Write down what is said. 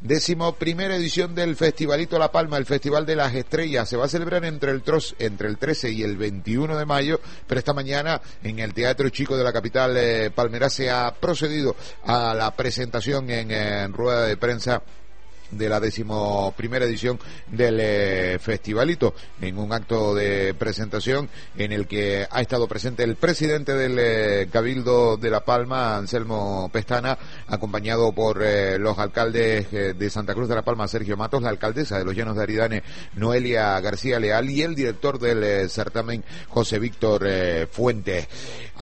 Décimo primera edición del Festivalito La Palma, el Festival de las Estrellas. Se va a celebrar entre el, tros, entre el 13 y el 21 de mayo, pero esta mañana en el Teatro Chico de la capital eh, palmera se ha procedido a la presentación en, en rueda de prensa de la decimoprimera edición del eh, festivalito en un acto de presentación en el que ha estado presente el presidente del eh, Cabildo de La Palma, Anselmo Pestana, acompañado por eh, los alcaldes de Santa Cruz de La Palma, Sergio Matos, la alcaldesa de los Llanos de Aridane, Noelia García Leal y el director del certamen, José Víctor Fuentes.